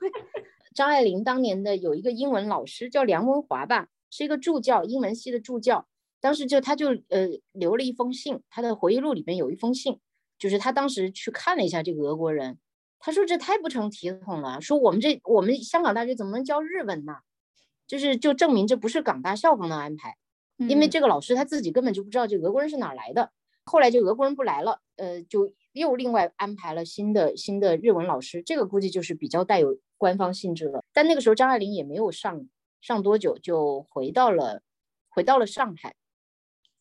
张爱玲当年的有一个英文老师叫梁文华吧，是一个助教，英文系的助教。当时就他就呃留了一封信，他的回忆录里面有一封信，就是他当时去看了一下这个俄国人。他说这太不成体统了，说我们这我们香港大学怎么能教日文呢？就是就证明这不是港大校方的安排，因为这个老师他自己根本就不知道这俄国人是哪来的。后来就俄国人不来了，呃，就又另外安排了新的新的日文老师，这个估计就是比较带有官方性质了。但那个时候张爱玲也没有上上多久就回到了回到了上海。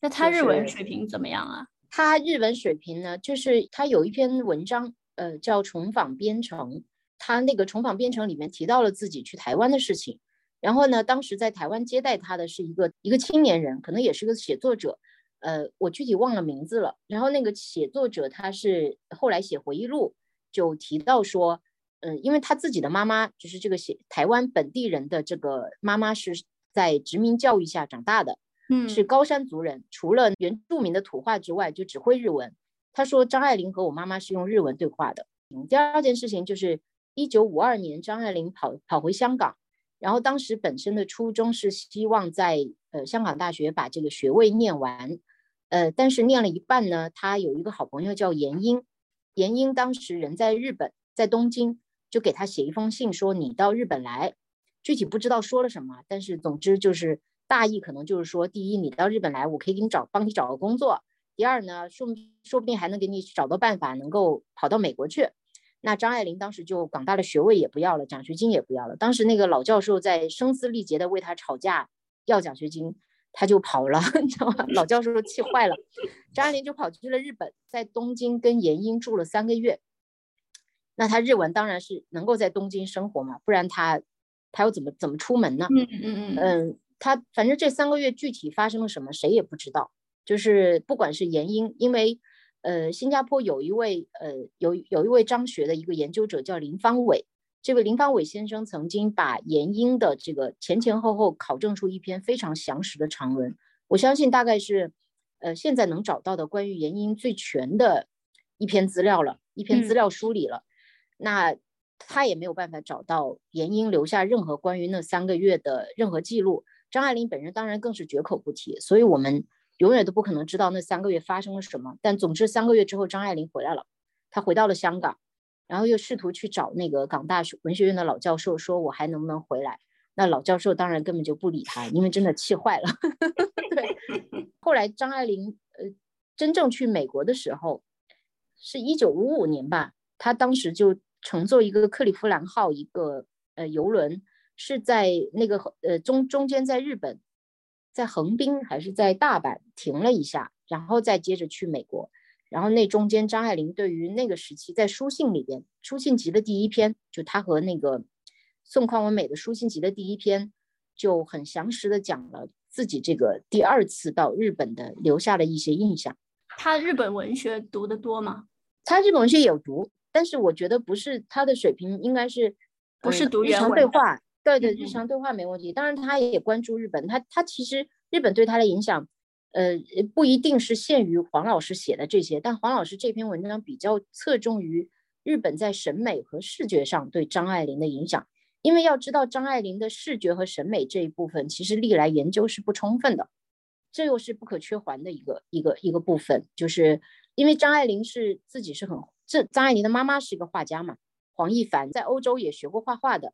那他日文水平怎么样啊？他日文水平呢，就是他有一篇文章。呃，叫重访边城，他那个重访边城里面提到了自己去台湾的事情。然后呢，当时在台湾接待他的是一个一个青年人，可能也是个写作者。呃，我具体忘了名字了。然后那个写作者他是后来写回忆录，就提到说，嗯，因为他自己的妈妈就是这个写台湾本地人的这个妈妈是在殖民教育下长大的，嗯，是高山族人，除了原住民的土话之外，就只会日文。他说张爱玲和我妈妈是用日文对话的。第二件事情就是一九五二年，张爱玲跑跑回香港，然后当时本身的初衷是希望在呃香港大学把这个学位念完，呃，但是念了一半呢，他有一个好朋友叫严英，严英当时人在日本，在东京，就给他写一封信说你到日本来，具体不知道说了什么，但是总之就是大意可能就是说，第一你到日本来，我可以给你找帮你找个工作。第二呢，说说不定还能给你找到办法，能够跑到美国去。那张爱玲当时就港大的学位也不要了，奖学金也不要了。当时那个老教授在声嘶力竭的为他吵架，要奖学金，他就跑了，你知道吗？老教授气坏了，张爱玲就跑去了日本，在东京跟严英住了三个月。那他日文当然是能够在东京生活嘛，不然他他又怎么怎么出门呢？嗯嗯嗯嗯，他反正这三个月具体发生了什么，谁也不知道。就是不管是研英，因为呃，新加坡有一位呃有有一位张学的一个研究者叫林方伟，这位林方伟先生曾经把研英的这个前前后后考证出一篇非常详实的长文，我相信大概是呃现在能找到的关于研英最全的一篇资料了，一篇资料梳理了。那他也没有办法找到研英留下任何关于那三个月的任何记录，张爱玲本人当然更是绝口不提，所以我们。永远都不可能知道那三个月发生了什么，但总之三个月之后，张爱玲回来了，她回到了香港，然后又试图去找那个港大学文学院的老教授，说我还能不能回来？那老教授当然根本就不理他，因为真的气坏了。对，后来张爱玲呃真正去美国的时候，是一九五五年吧，她当时就乘坐一个克利夫兰号一个呃游轮，是在那个呃中中间在日本。在横滨还是在大阪停了一下，然后再接着去美国。然后那中间，张爱玲对于那个时期在书信里边，书信集的第一篇，就她和那个宋匡文美的书信集的第一篇，就很详实的讲了自己这个第二次到日本的留下的一些印象。他日本文学读得多吗？他日本文学有读，但是我觉得不是他的水平，应该是不是读日常对话。对对，日常对话没问题。当然，他也关注日本。他他其实日本对他的影响，呃，不一定是限于黄老师写的这些。但黄老师这篇文章比较侧重于日本在审美和视觉上对张爱玲的影响。因为要知道张爱玲的视觉和审美这一部分，其实历来研究是不充分的，这又是不可缺环的一个一个一个部分。就是因为张爱玲是自己是很这张爱玲的妈妈是一个画家嘛，黄亦凡在欧洲也学过画画的。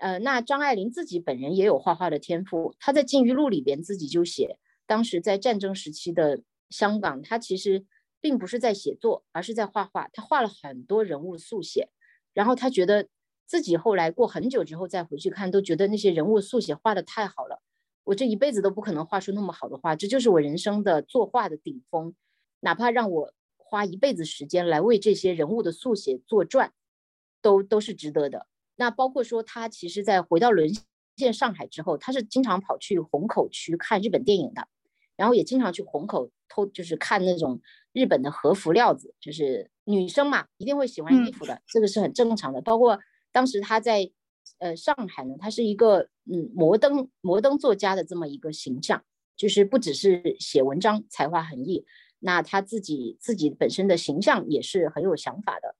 呃，那张爱玲自己本人也有画画的天赋，她在《禁欲录》里边自己就写，当时在战争时期的香港，她其实并不是在写作，而是在画画。她画了很多人物速写，然后她觉得自己后来过很久之后再回去看，都觉得那些人物速写画的太好了，我这一辈子都不可能画出那么好的画，这就是我人生的作画的顶峰，哪怕让我花一辈子时间来为这些人物的速写作传，都都是值得的。那包括说他其实，在回到沦陷上海之后，他是经常跑去虹口区看日本电影的，然后也经常去虹口偷，就是看那种日本的和服料子，就是女生嘛，一定会喜欢衣服的，这个是很正常的。包括当时他在呃上海呢，他是一个嗯摩登摩登作家的这么一个形象，就是不只是写文章才华横溢，那他自己自己本身的形象也是很有想法的。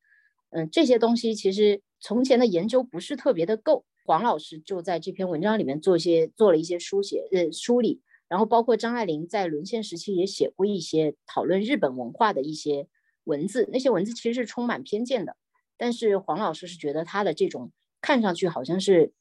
嗯，这些东西其实从前的研究不是特别的够，黄老师就在这篇文章里面做一些做了一些书写呃梳理，然后包括张爱玲在沦陷时期也写过一些讨论日本文化的一些文字，那些文字其实是充满偏见的，但是黄老师是觉得他的这种看上去好像是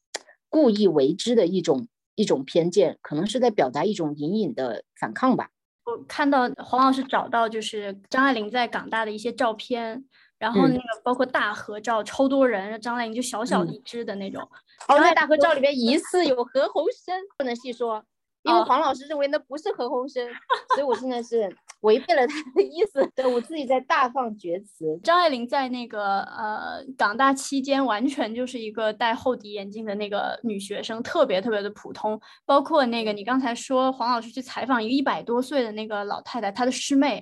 故意为之的一种一种偏见，可能是在表达一种隐隐的反抗吧。我看到黄老师找到就是张爱玲在港大的一些照片。然后那个包括大合照，超多人，张靓颖就小小一只的那种。哦，那大合照里面疑似有何鸿燊，不能细说，因为黄老师认为那不是何鸿燊，所以我现在是违背了他的意思，对 我自己在大放厥词。张爱玲在那个呃港大期间，完全就是一个戴厚底眼镜的那个女学生，特别特别的普通。包括那个你刚才说黄老师去采访一个一百多岁的那个老太太，她的师妹。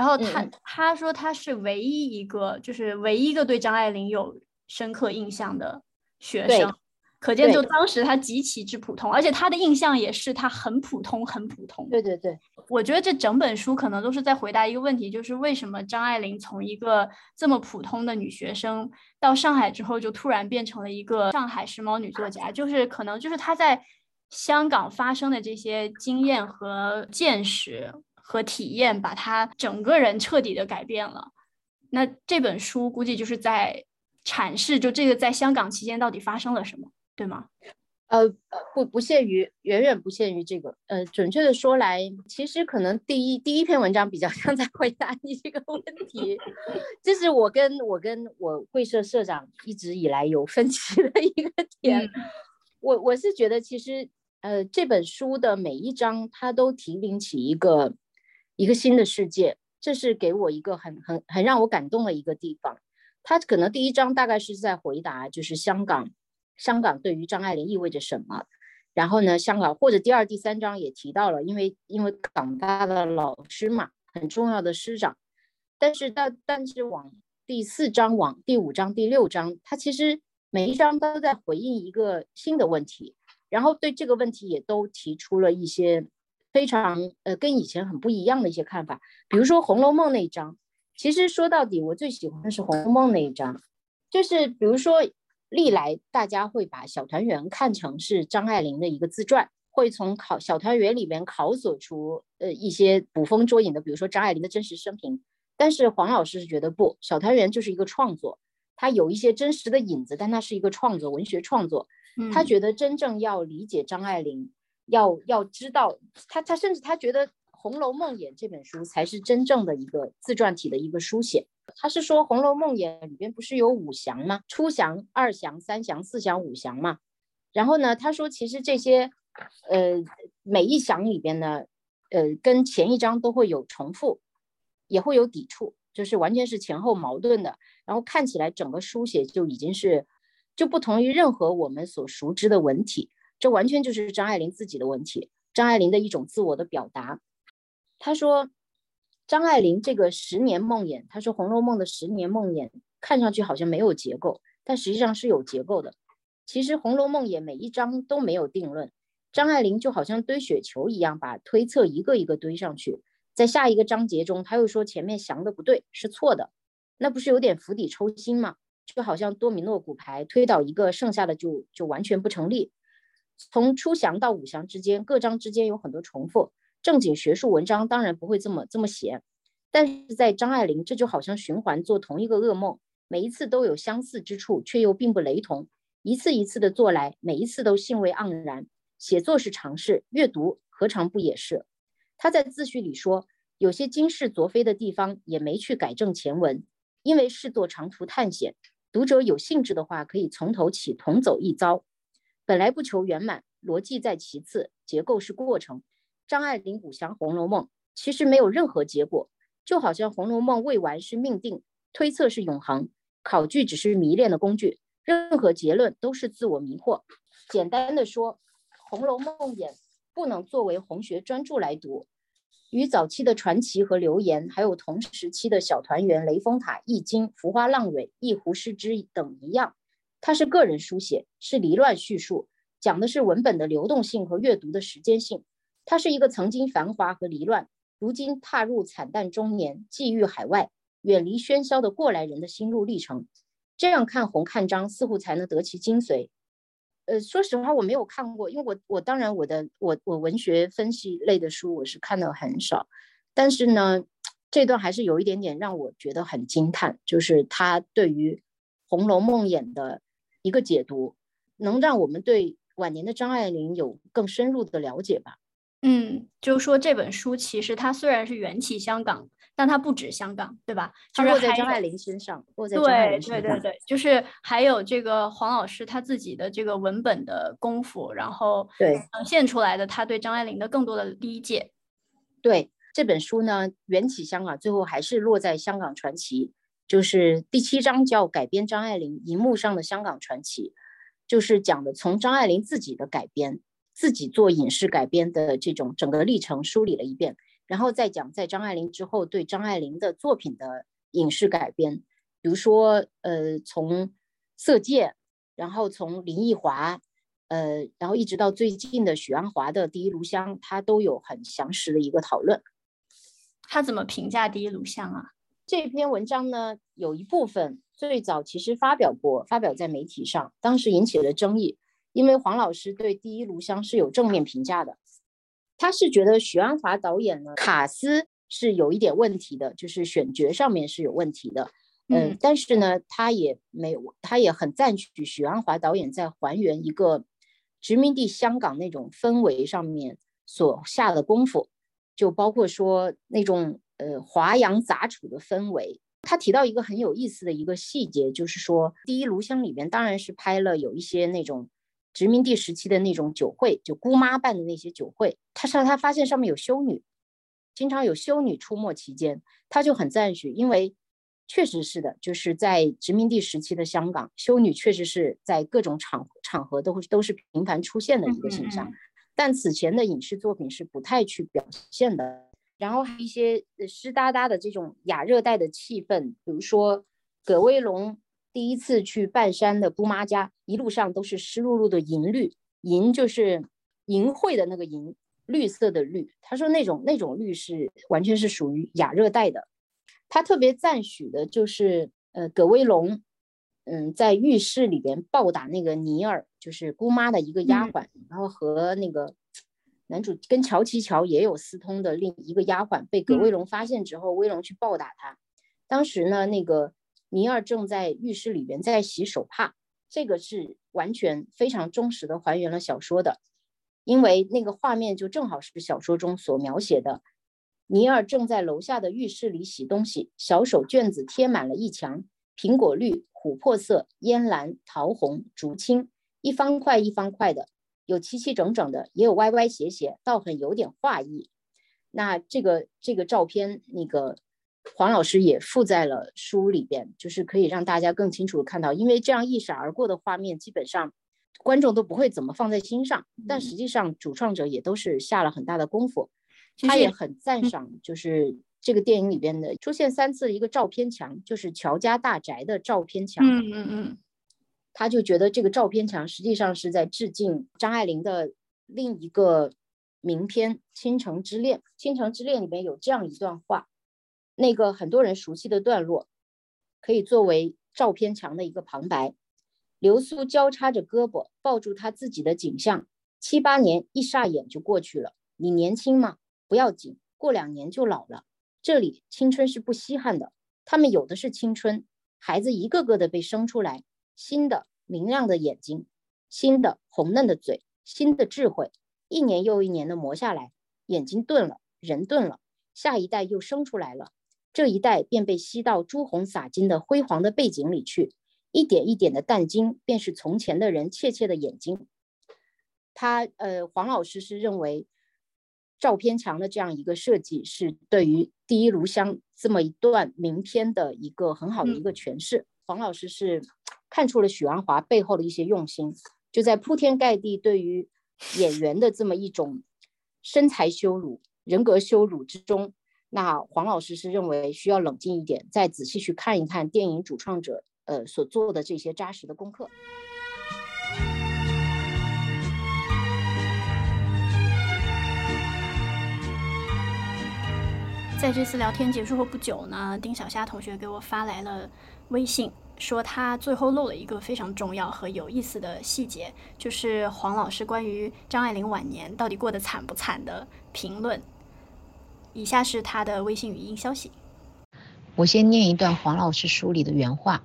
然后他他说他是唯一一个，就是唯一一个对张爱玲有深刻印象的学生，可见就当时他极其之普通，而且他的印象也是他很普通，很普通。对对对，我觉得这整本书可能都是在回答一个问题，就是为什么张爱玲从一个这么普通的女学生到上海之后，就突然变成了一个上海时髦女作家，就是可能就是她在香港发生的这些经验和见识。和体验把他整个人彻底的改变了。那这本书估计就是在阐释，就这个在香港期间到底发生了什么，对吗？呃，不不限于，远远不限于这个。呃，准确的说来，其实可能第一第一篇文章比较像在回答你这个问题。这是我跟我跟我会社社长一直以来有分歧的一个点。我我是觉得，其实呃，这本书的每一章，它都提领起一个。一个新的世界，这是给我一个很很很让我感动的一个地方。他可能第一章大概是在回答，就是香港，香港对于张爱玲意味着什么。然后呢，香港或者第二、第三章也提到了，因为因为港大的老师嘛，很重要的师长。但是到但是往第四章、往第五章、第六章，他其实每一章都在回应一个新的问题，然后对这个问题也都提出了一些。非常呃，跟以前很不一样的一些看法，比如说《红楼梦》那一章，其实说到底，我最喜欢的是《红楼梦》那一章，就是比如说历来大家会把《小团圆》看成是张爱玲的一个自传，会从考《小团圆》里面考索出呃一些捕风捉影的，比如说张爱玲的真实生平。但是黄老师是觉得不，《小团圆》就是一个创作，它有一些真实的影子，但它是一个创作，文学创作。他觉得真正要理解张爱玲。要要知道他，他甚至他觉得《红楼梦魇》这本书才是真正的一个自传体的一个书写。他是说《红楼梦魇》里边不是有五祥吗？初祥、二祥、三祥、四祥、五祥嘛。然后呢，他说其实这些，呃，每一祥里边呢，呃，跟前一章都会有重复，也会有抵触，就是完全是前后矛盾的。然后看起来整个书写就已经是就不同于任何我们所熟知的文体。这完全就是张爱玲自己的问题，张爱玲的一种自我的表达。她说，张爱玲这个十年梦魇，她说《红楼梦》的十年梦魇看上去好像没有结构，但实际上是有结构的。其实《红楼梦》也每一章都没有定论，张爱玲就好像堆雪球一样，把推测一个一个堆上去，在下一个章节中，他又说前面详的不对，是错的，那不是有点釜底抽薪吗？就好像多米诺骨牌推倒一个，剩下的就就完全不成立。从初祥到五祥之间，各章之间有很多重复。正经学术文章当然不会这么这么写，但是在张爱玲，这就好像循环做同一个噩梦，每一次都有相似之处，却又并不雷同。一次一次的做来，每一次都兴味盎然。写作是尝试，阅读何尝不也是？他在自序里说，有些惊世昨非的地方，也没去改正前文，因为是做长途探险。读者有兴致的话，可以从头起，同走一遭。本来不求圆满，逻辑在其次，结构是过程。张爱玲《古祥红楼梦》其实没有任何结果，就好像《红楼梦》未完是命定，推测是永恒，考据只是迷恋的工具，任何结论都是自我迷惑。简单的说，《红楼梦》也不能作为红学专著来读，与早期的传奇和流言，还有同时期的小团圆、雷峰塔、易经、浮花浪蕊、一壶诗之等一样，它是个人书写，是离乱叙述，讲的是文本的流动性和阅读的时间性。它是一个曾经繁华和离乱，如今踏入惨淡中年、寄寓海外、远离喧嚣的过来人的心路历程。这样看红看章，似乎才能得其精髓。呃，说实话，我没有看过，因为我我当然我的我我文学分析类的书我是看的很少，但是呢，这段还是有一点点让我觉得很惊叹，就是他对于《红楼梦》演的一个解读，能让我们对晚年的张爱玲有更深入的了解吧。嗯，就是说这本书其实它虽然是缘起香港。但它不止香港，对吧？它落在张爱玲身上，落在张爱玲身上。对对对对，就是还有这个黄老师他自己的这个文本的功夫，然后对呈现出来的他对张爱玲的更多的理解。对这本书呢，缘起香港，最后还是落在香港传奇，就是第七章叫改编张爱玲荧幕上的香港传奇，就是讲的从张爱玲自己的改编，自己做影视改编的这种整个历程梳理了一遍。然后再讲在张爱玲之后对张爱玲的作品的影视改编，比如说呃从《色戒》，然后从林奕华，呃然后一直到最近的许鞍华的《第一炉香》，他都有很详实的一个讨论。他怎么评价《第一炉香》啊？这篇文章呢，有一部分最早其实发表过，发表在媒体上，当时引起了争议，因为黄老师对《第一炉香》是有正面评价的。他是觉得许鞍华导演呢，卡斯是有一点问题的，就是选角上面是有问题的。嗯，但是呢，他也没有，他也很赞许许鞍华导演在还原一个殖民地香港那种氛围上面所下的功夫，就包括说那种呃华阳杂处的氛围。他提到一个很有意思的一个细节，就是说《第一炉香》里面当然是拍了有一些那种。殖民地时期的那种酒会，就姑妈办的那些酒会，他说他发现上面有修女，经常有修女出没其间，他就很赞许，因为确实是的，就是在殖民地时期的香港，修女确实是在各种场场合都会都是频繁出现的一个形象，但此前的影视作品是不太去表现的。然后一些湿哒哒的这种亚热带的气氛，比如说葛威龙。第一次去半山的姑妈家，一路上都是湿漉漉的银绿，银就是淫秽的那个银，绿色的绿。他说那种那种绿是完全是属于亚热带的。他特别赞许的就是，呃，葛威龙，嗯，在浴室里边暴打那个尼尔，就是姑妈的一个丫鬟，然后和那个男主跟乔琪乔也有私通的另一个丫鬟，被葛威龙发现之后，威龙去暴打他。当时呢，那个。尼尔正在浴室里边在洗手帕，这个是完全非常忠实的还原了小说的，因为那个画面就正好是小说中所描写的。尼尔正在楼下的浴室里洗东西，小手绢子贴满了一墙，苹果绿、琥珀色、烟蓝、桃红、竹青，一方块一方块的，有齐齐整整的，也有歪歪斜斜，倒很有点画意。那这个这个照片，那个。黄老师也附在了书里边，就是可以让大家更清楚的看到，因为这样一闪而过的画面，基本上观众都不会怎么放在心上。但实际上，主创者也都是下了很大的功夫。他也很赞赏，就是这个电影里边的出现三次一个照片墙，就是乔家大宅的照片墙。嗯嗯嗯，他就觉得这个照片墙实际上是在致敬张爱玲的另一个名篇《倾城之恋》。《倾城之恋》里面有这样一段话。那个很多人熟悉的段落，可以作为照片墙的一个旁白。流苏交叉着胳膊抱住他自己的景象，七八年一霎眼就过去了。你年轻吗？不要紧，过两年就老了。这里青春是不稀罕的，他们有的是青春。孩子一个个的被生出来，新的明亮的眼睛，新的红嫩的嘴，新的智慧，一年又一年的磨下来，眼睛钝了，人钝了，下一代又生出来了。这一代便被吸到朱红洒金的辉煌的背景里去，一点一点的淡金，便是从前的人怯怯的眼睛。他呃，黄老师是认为照片墙的这样一个设计，是对于第一炉香这么一段名篇的一个很好的一个诠释。黄老师是看出了许鞍华背后的一些用心，就在铺天盖地对于演员的这么一种身材羞辱、人格羞辱之中，那黄老师是认为需要冷静一点，再仔细去看一看电影主创者呃所做的这些扎实的功课。在这次聊天结束后不久呢，丁小虾同学给我发来了微信，说他最后漏了一个非常重要和有意思的细节，就是黄老师关于张爱玲晚年到底过得惨不惨的评论。以下是他的微信语音消息。我先念一段黄老师书里的原话。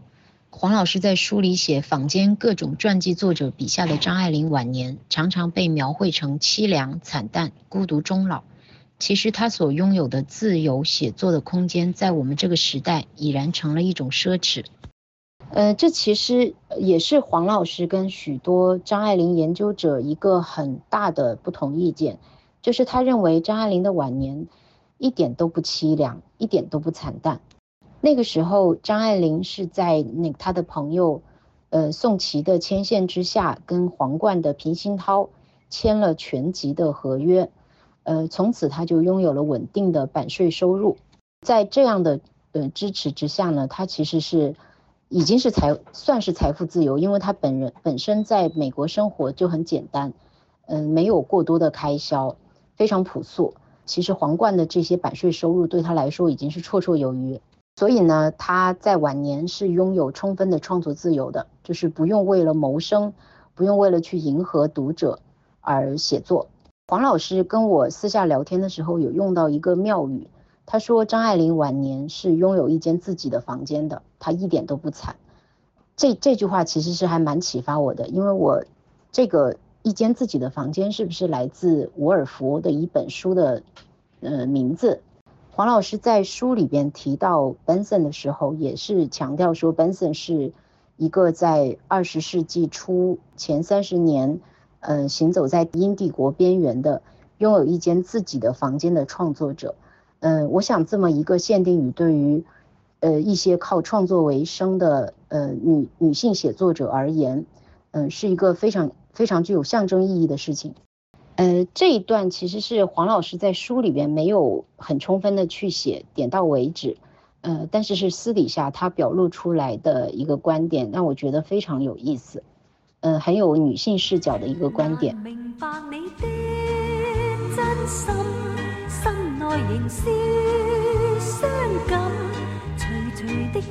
黄老师在书里写，坊间各种传记作者笔下的张爱玲晚年，常常被描绘成凄凉、惨淡、孤独终老。其实他所拥有的自由写作的空间，在我们这个时代已然成了一种奢侈。呃，这其实也是黄老师跟许多张爱玲研究者一个很大的不同意见，就是他认为张爱玲的晚年一点都不凄凉，一点都不惨淡。那个时候，张爱玲是在那她的朋友，呃宋琦的牵线之下，跟皇冠的平鑫涛签了全集的合约。呃，从此他就拥有了稳定的版税收入，在这样的呃支持之下呢，他其实是已经是财算是财富自由，因为他本人本身在美国生活就很简单，嗯，没有过多的开销，非常朴素。其实皇冠的这些版税收入对他来说已经是绰绰有余，所以呢，他在晚年是拥有充分的创作自由的，就是不用为了谋生，不用为了去迎合读者而写作。黄老师跟我私下聊天的时候有用到一个妙语，他说张爱玲晚年是拥有一间自己的房间的，他一点都不惨。这这句话其实是还蛮启发我的，因为我这个一间自己的房间是不是来自伍尔夫的一本书的呃名字？黄老师在书里边提到 Benson 的时候，也是强调说 Benson 是一个在二十世纪初前三十年。嗯，行走在英帝国边缘的，拥有一间自己的房间的创作者。嗯，我想这么一个限定语，对于呃一些靠创作为生的呃女女性写作者而言，嗯，是一个非常非常具有象征意义的事情。呃，这一段其实是黄老师在书里边没有很充分的去写，点到为止。呃，但是是私底下他表露出来的一个观点，让我觉得非常有意思。嗯，很有女性视角的一个观点。明白你，的起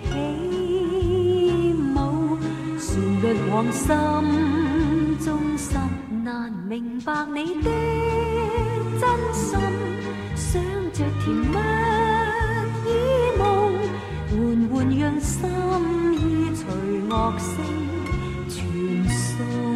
舞。旋律往心中心难明白你的真心。想着甜蜜以梦缓缓让心意随乐声传送。